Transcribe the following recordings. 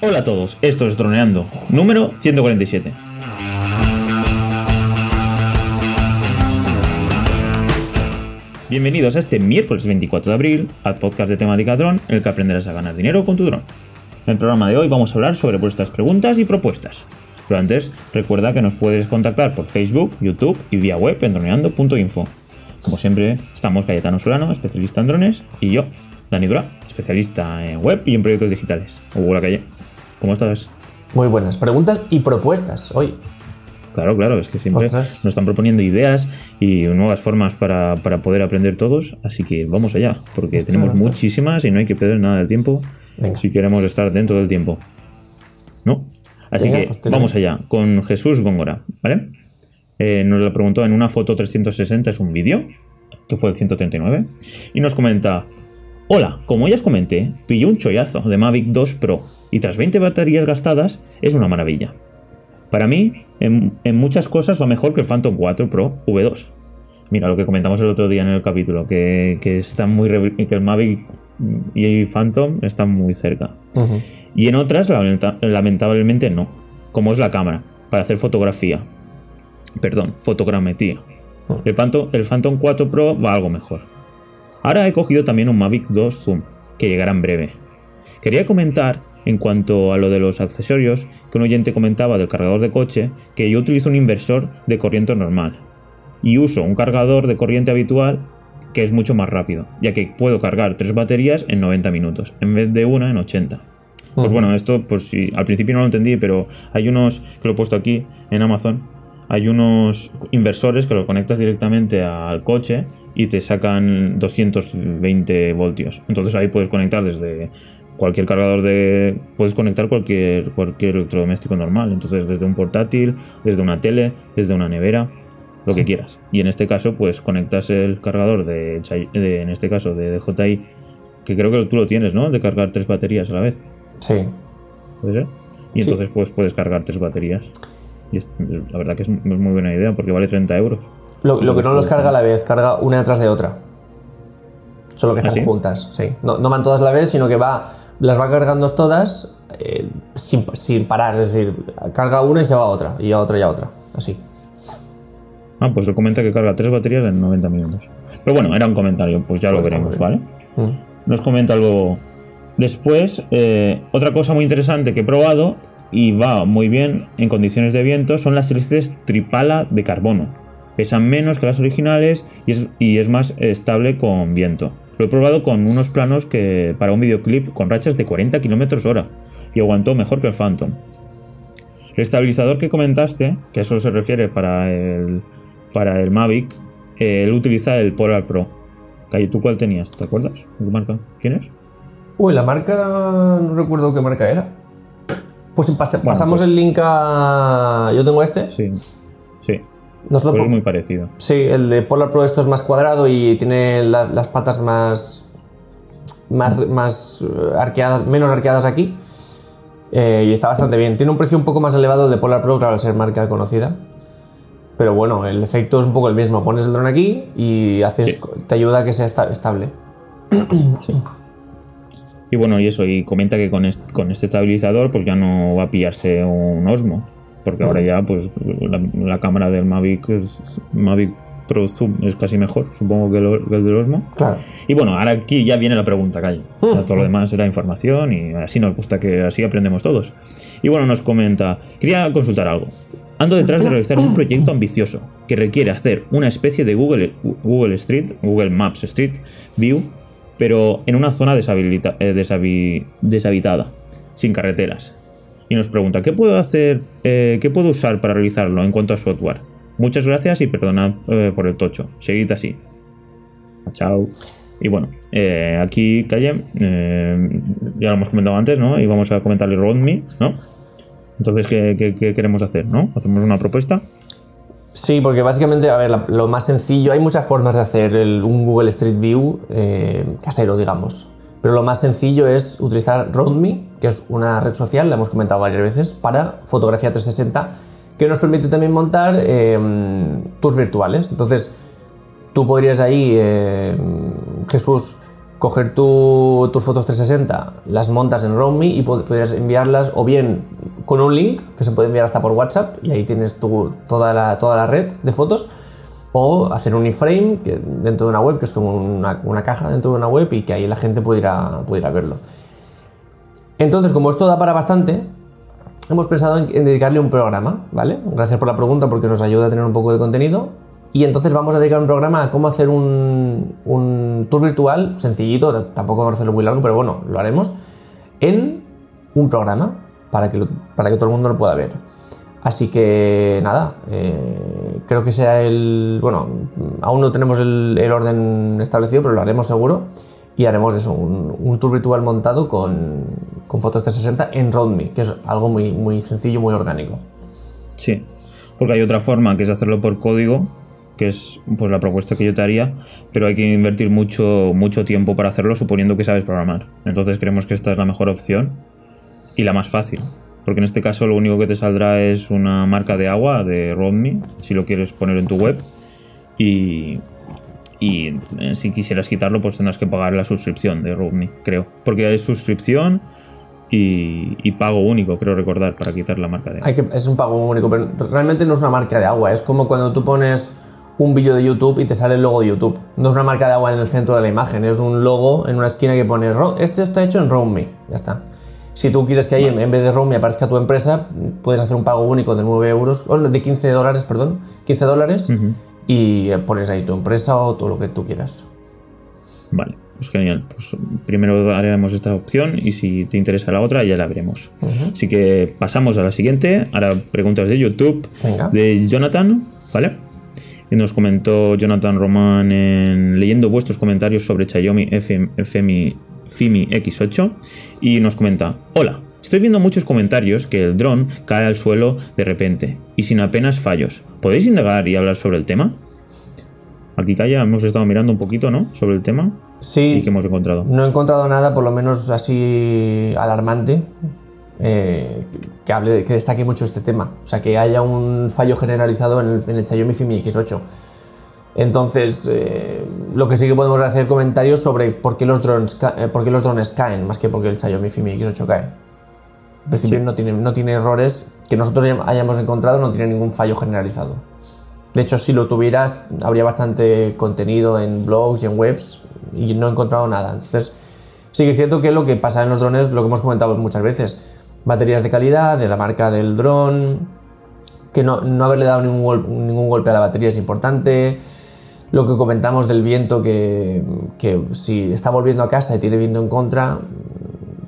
Hola a todos, esto es Droneando, número 147. Bienvenidos a este miércoles 24 de abril al podcast de temática dron, en el que aprenderás a ganar dinero con tu dron. En el programa de hoy vamos a hablar sobre vuestras preguntas y propuestas. Pero antes, recuerda que nos puedes contactar por Facebook, YouTube y vía web en droneando.info. Como siempre, estamos Cayetano Solano, especialista en drones, y yo, Dani Dura, especialista en web y en proyectos digitales. Hola, Calle. ¿Cómo estás? Muy buenas preguntas y propuestas hoy. Claro, claro, es que siempre Ostras. nos están proponiendo ideas y nuevas formas para, para poder aprender todos, así que vamos allá, porque tenemos muchísimas y no hay que perder nada del tiempo Venga. si queremos estar dentro del tiempo. ¿No? Así Venga, que pues vamos allá, con Jesús Góngora, ¿vale? Eh, nos lo preguntó en una foto 360, es un vídeo, que fue el 139, y nos comenta, Hola, como ya os comenté, pillé un chollazo de Mavic 2 Pro y tras 20 baterías gastadas es una maravilla. Para mí, en, en muchas cosas va mejor que el Phantom 4 Pro V2. Mira lo que comentamos el otro día en el capítulo, que, que están muy que el Mavic y el Phantom están muy cerca. Y en otras, lamenta- lamentablemente no, como es la cámara, para hacer fotografía. Perdón, fotogrametría. El Phantom, el Phantom 4 Pro va algo mejor. Ahora he cogido también un Mavic 2 Zoom, que llegará en breve. Quería comentar, en cuanto a lo de los accesorios, que un oyente comentaba del cargador de coche, que yo utilizo un inversor de corriente normal. Y uso un cargador de corriente habitual que es mucho más rápido, ya que puedo cargar tres baterías en 90 minutos, en vez de una en 80. Pues bueno, esto, pues sí, al principio no lo entendí, pero hay unos, que lo he puesto aquí en Amazon, hay unos inversores que lo conectas directamente al coche y te sacan 220 voltios. Entonces ahí puedes conectar desde cualquier cargador de... Puedes conectar cualquier, cualquier electrodoméstico normal. Entonces desde un portátil, desde una tele, desde una nevera, lo que quieras. Y en este caso, pues conectas el cargador de, en este caso de DJI, que creo que tú lo tienes, ¿no? De cargar tres baterías a la vez. Sí. ¿Puede ser? Y Sí. entonces pues puedes cargar tres baterías. Y es- la verdad que es, muy buena idea porque vale 30 euros. Lo, lo que no los carga a la vez, carga una detrás de otra. Solo que ¿Ah, están sí? juntas, sí. No, no van todas a la vez, sino que va, las va cargando todas eh, sin, sin parar. Es decir, carga una y se va a otra, y a otra y a otra. Así. Ah, pues lo comenta que carga tres baterías en 90 minutos. Pero bueno, era un comentario, pues ya lo Pues veremos, ¿vale? Mm. Nos comenta luego. Después, eh, otra cosa muy interesante que he probado y va muy bien en condiciones de viento son las hélices tripala de carbono. Pesan menos que las originales y es, y es más estable con viento. Lo he probado con unos planos que para un videoclip con rachas de 40 km hora y aguantó mejor que el Phantom. El estabilizador que comentaste, que a eso se refiere para el, para el Mavic, eh, él utiliza el Polar Pro. Calle, ¿tú cuál tenías? ¿Te acuerdas? ¿Qué marca? ¿Quién es? Uy, la marca. No recuerdo qué marca era. Pues pas- pasamos pues- el link a. Yo tengo este. Sí, sí. Nos lo Pues es muy parecido. Sí, el de Polar Pro esto es más cuadrado y tiene la- las patas más, más, más eh, arqueadas, menos arqueadas aquí. Eh, y está bastante bien. Tiene un precio un poco más elevado el de Polar Pro, claro, al ser marca conocida. Pero bueno, el efecto es un poco el mismo. Pones el dron aquí y haces, Sí. te ayuda a que sea esta- estable. Y bueno, y eso, y comenta que con este, con este estabilizador pues ya no va a pillarse un Osmo. Porque ahora ya pues la, la cámara del Mavic, es- Mavic Pro Zoom es casi mejor, supongo que, el del Osmo. Claro. Y bueno, ahora aquí ya viene la pregunta, Calle. Todo lo demás era información y así nos gusta que así aprendemos todos. Y bueno, nos comenta, quería consultar algo. Ando detrás de realizar un proyecto ambicioso que requiere hacer una especie de Google, Google Street, Google Maps Street View, pero en una zona eh, deshabi- deshabitada, sin carreteras. Y nos pregunta, ¿qué puedo hacer, eh, qué puedo usar para realizarlo en cuanto a software? Muchas gracias y perdonad eh, por el tocho. Seguid así. Chao. Y bueno, aquí Calle, ya lo hemos comentado antes, ¿no? Y vamos a comentarle RoadMe, ¿no? Entonces, ¿qué, qué- qué queremos hacer, no? ¿Hacemos una propuesta? Sí, porque básicamente, a ver, lo más sencillo, hay muchas formas de hacer un Google Street View eh, casero, digamos. Pero lo más sencillo es utilizar RoadMe, que es una red social, la hemos comentado varias veces, para fotografía 360, que nos permite también montar eh, tours virtuales. Entonces, tú podrías ahí, eh, Jesús, coger tu- tus fotos 360, las montas en RoamMe y pod- podrías enviarlas o bien con un link que se puede enviar hasta por WhatsApp y ahí tienes toda, la, toda la red de fotos o hacer un iframe dentro de una web que es como una, una caja dentro de una web y que ahí la gente pudiera, pudiera verlo. Entonces, como esto da para bastante, hemos pensado en, en dedicarle un programa, ¿vale? Gracias por la pregunta porque nos ayuda a tener un poco de contenido. Y entonces vamos a dedicar un programa a cómo hacer un, un tour virtual sencillito, tampoco vamos a hacerlo muy largo, pero bueno, lo haremos, en un programa para que, lo- para que todo el mundo lo pueda ver. Así que nada, eh, creo que sea el... Bueno, aún no tenemos el, orden establecido, pero lo haremos seguro. Y haremos eso, un, un tour virtual montado con, con fotos 360 en RoadMe, que es algo muy, muy sencillo, muy orgánico. Sí, porque hay otra forma que es hacerlo por código, que es pues la propuesta que yo te haría, pero hay que invertir mucho, mucho tiempo para hacerlo suponiendo que sabes programar. Entonces creemos que esta es la mejor opción y la más fácil, porque en este caso lo único que te saldrá es una marca de agua de RoadMe, si lo quieres poner en tu web, y, y si quisieras quitarlo pues tendrás que pagar la suscripción de RoadMe, creo, porque es suscripción y, y pago único, creo recordar, para quitar la marca de agua. Es un pago único, pero realmente no es una marca de agua. Es como cuando tú pones un vídeo de YouTube y te sale el logo de YouTube. No es una marca de agua en el centro de la imagen, es un logo en una esquina que pone "Ro- este está hecho en RoamMe. Ya está. Si tú quieres que ahí en- vez de RoamMe aparezca tu empresa, puedes hacer un pago único de 9 euros, o de 15 dólares, perdón, 15 dólares y pones ahí tu empresa o todo lo que tú quieras. Vale, pues genial. Pues primero haremos esta opción y si te interesa la otra ya la veremos. Así que pasamos a la siguiente. Ahora preguntas de YouTube Venga. de Jonathan, ¿vale? Y nos comentó Jonathan Román en leyendo vuestros comentarios sobre Xiaomi FM FMI, FIMI X8 y nos comenta, hola, estoy viendo muchos comentarios que el dron cae al suelo de repente y sin apenas fallos. ¿Podéis indagar y hablar sobre el tema? Aquí calla, hemos estado mirando un poquito, ¿no? Sobre el tema Sí, y que hemos encontrado. No he encontrado nada, por lo menos así alarmante, eh, que hable, que destaque mucho este tema. O sea, que haya un fallo generalizado en el, en el Xiaomi FIMI X8. Entonces, eh, lo que sí que podemos hacer comentarios sobre por qué los drones, ca- eh, por qué los drones caen, más que porque el Xiaomi FIMI X8 cae. En principio no, tiene, no tiene errores que nosotros hayam- hayamos encontrado, no tiene ningún fallo generalizado. De hecho, si lo tuviera, habría bastante contenido en blogs y en webs y no he encontrado nada. Entonces, sí que es cierto que lo que pasa en los drones, lo que hemos comentado muchas veces, baterías de calidad, de la marca del dron, que no, no haberle dado ningún, gol- ningún golpe a la batería es importante. Lo que comentamos del viento, que, que si está volviendo a casa y tiene viento en contra,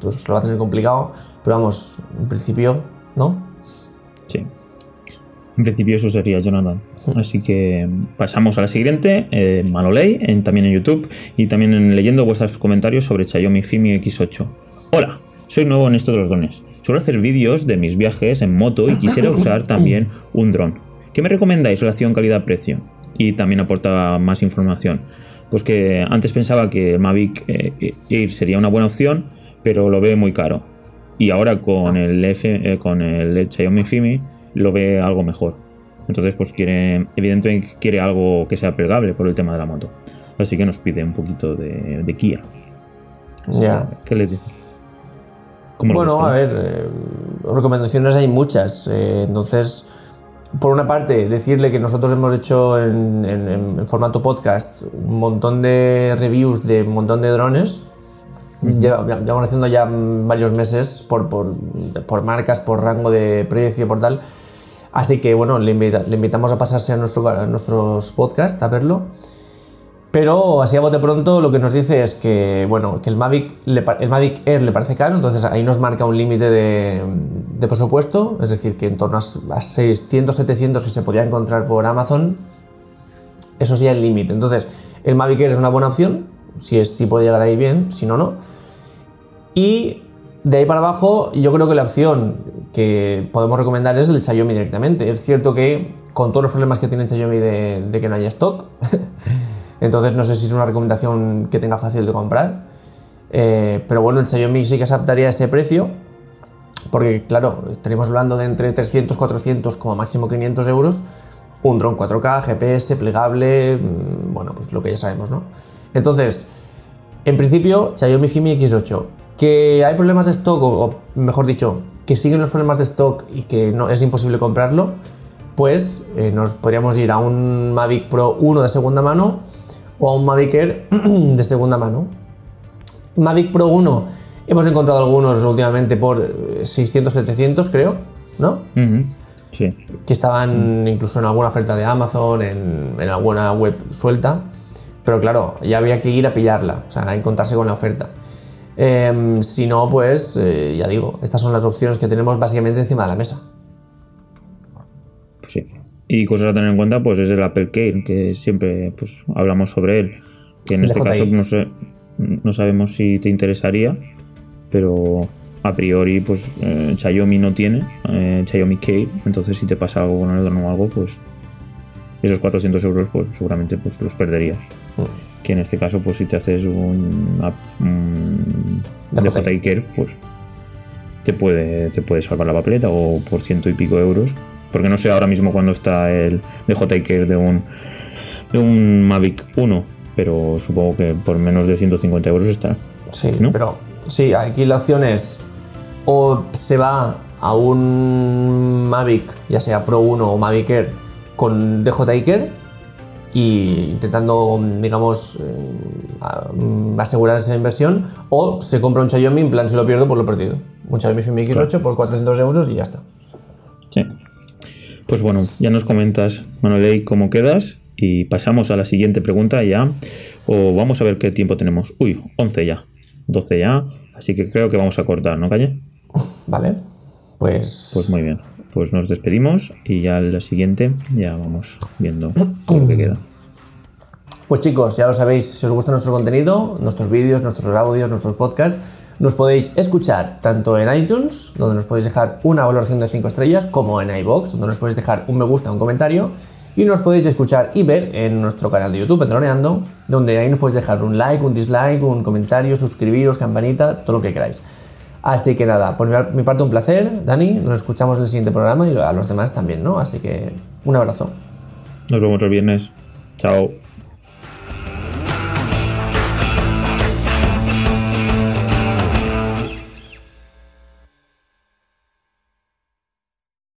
pues lo va a tener complicado. Pero vamos, en principio, ¿no? Sí. En principio eso sería Jonathan. Así que pasamos a la siguiente, eh, Manoley, en, también en YouTube y también en leyendo vuestros comentarios sobre Xiaomi Fimi X8. Hola, soy nuevo en esto de los drones. Suelo hacer vídeos de mis viajes en moto y quisiera usar también un dron. ¿Qué me recomendáis relación calidad-precio? Y también aporta más información. Pues que antes pensaba que el Mavic eh, Air sería una buena opción, pero lo ve muy caro. Y ahora con el, F, eh, con el Xiaomi Fimi lo ve algo mejor. Entonces, pues quiere, evidentemente quiere algo que sea plegable por el tema de la moto. Así que nos pide un poquito de, de Kia. Ya. ¿Qué le dices? ¿Cómo lo Bueno, a ver, eh, recomendaciones hay muchas. eh, entonces, por una parte, decirle que nosotros hemos hecho en, en- en formato podcast un montón de reviews de un montón de drones. Llevamos haciendo ya varios meses por, por, por marcas, por rango de precio, por tal. Así que bueno, le, invita- le invitamos a pasarse a, nuestro, a nuestros podcasts a verlo. Pero así a bote pronto lo que nos dice es que, bueno, que el Mavic, le el Mavic Air le parece caro, entonces ahí nos marca un límite de, de presupuesto, es decir, que en torno a, a 600, 700 que se podía encontrar por Amazon, eso sería el límite. Entonces, el Mavic Air es una buena opción, si, es, si puede llegar ahí bien, si no, no. Y de ahí para abajo, yo creo que la opción que podemos recomendar es el Xiaomi directamente. Es cierto que con todos los problemas que tiene el Xiaomi de que no haya stock, entonces no sé si es una recomendación que tenga fácil de comprar. Eh, pero bueno, el Xiaomi sí que se adaptaría a ese precio. Porque claro, estaríamos hablando de entre 300, 400, como máximo 500 euros. Un dron 4K, GPS, plegable, mm, bueno, pues lo que ya sabemos, ¿no? Entonces, En principio, Xiaomi Fimi X8. Que hay problemas de stock, o, mejor dicho, que siguen los problemas de stock y que no, es imposible comprarlo, pues eh, nos podríamos ir a un Mavic Pro 1 de segunda mano o a un Mavic Air de segunda mano. Mavic Pro 1 hemos encontrado algunos últimamente por 600, eh, 700 creo, ¿no? Sí. Que estaban incluso en alguna oferta de Amazon, en, en, alguna web suelta. Pero claro, ya había que ir a pillarla, o sea, a encontrarse con la oferta. Eh, si no, pues eh, ya digo, estas son las opciones que tenemos básicamente encima de la mesa. Sí. Y cosas a tener en cuenta, pues es el Apple Care, que siempre pues, hablamos sobre él. Que en este caso no, sé, no sabemos si te interesaría, pero a priori, pues eh, Xiaomi no tiene, eh, Xiaomi Care, entonces si te pasa algo con el o algo, pues esos 400 euros pues seguramente pues los perderías. Mm. Que en este caso, pues si te haces un, un DJI Care, pues te puede, te puede salvar la papeleta o por ciento y pico euros porque no sé ahora mismo cuándo está el DJI de un, de un Mavic 1, pero supongo que por menos de 150 euros está. Sí, pero sí, aquí la opción es o se va a un Mavic, ya sea Pro 1 o Mavic Air, con DJI Care y intentando, digamos, eh, mm, asegurar esa inversión, o se compra un Xiaomi, en plan, si lo pierdo, pues lo perdido. Un Xiaomi Mi X8 por 400 euros y ya está. Sí. Pues bueno, ya nos comentas, Manuel, cómo quedas y pasamos a la siguiente pregunta ya. O vamos a ver qué tiempo tenemos. Uy, 11 ya, 12 ya, así que creo que vamos a cortar, ¿no, Calle? Vale, pues... Pues muy bien, pues nos despedimos y ya la siguiente ya vamos viendo lo que queda. Pues chicos, ya lo sabéis, si os gusta nuestro contenido, nuestros vídeos, nuestros audios, nuestros podcasts, nos podéis escuchar tanto en iTunes, donde nos podéis dejar una valoración de 5 estrellas, como en iBox, donde nos podéis dejar un me gusta, un comentario. Y nos podéis escuchar y ver en nuestro canal de YouTube, Entroneando, donde ahí nos podéis dejar un like, un dislike, un comentario, suscribiros, campanita, todo lo que queráis. Así que nada, por mi parte un placer, Dani, nos escuchamos en el siguiente programa y a los demás también, ¿no? Así que un abrazo. Nos vemos el viernes. Chao.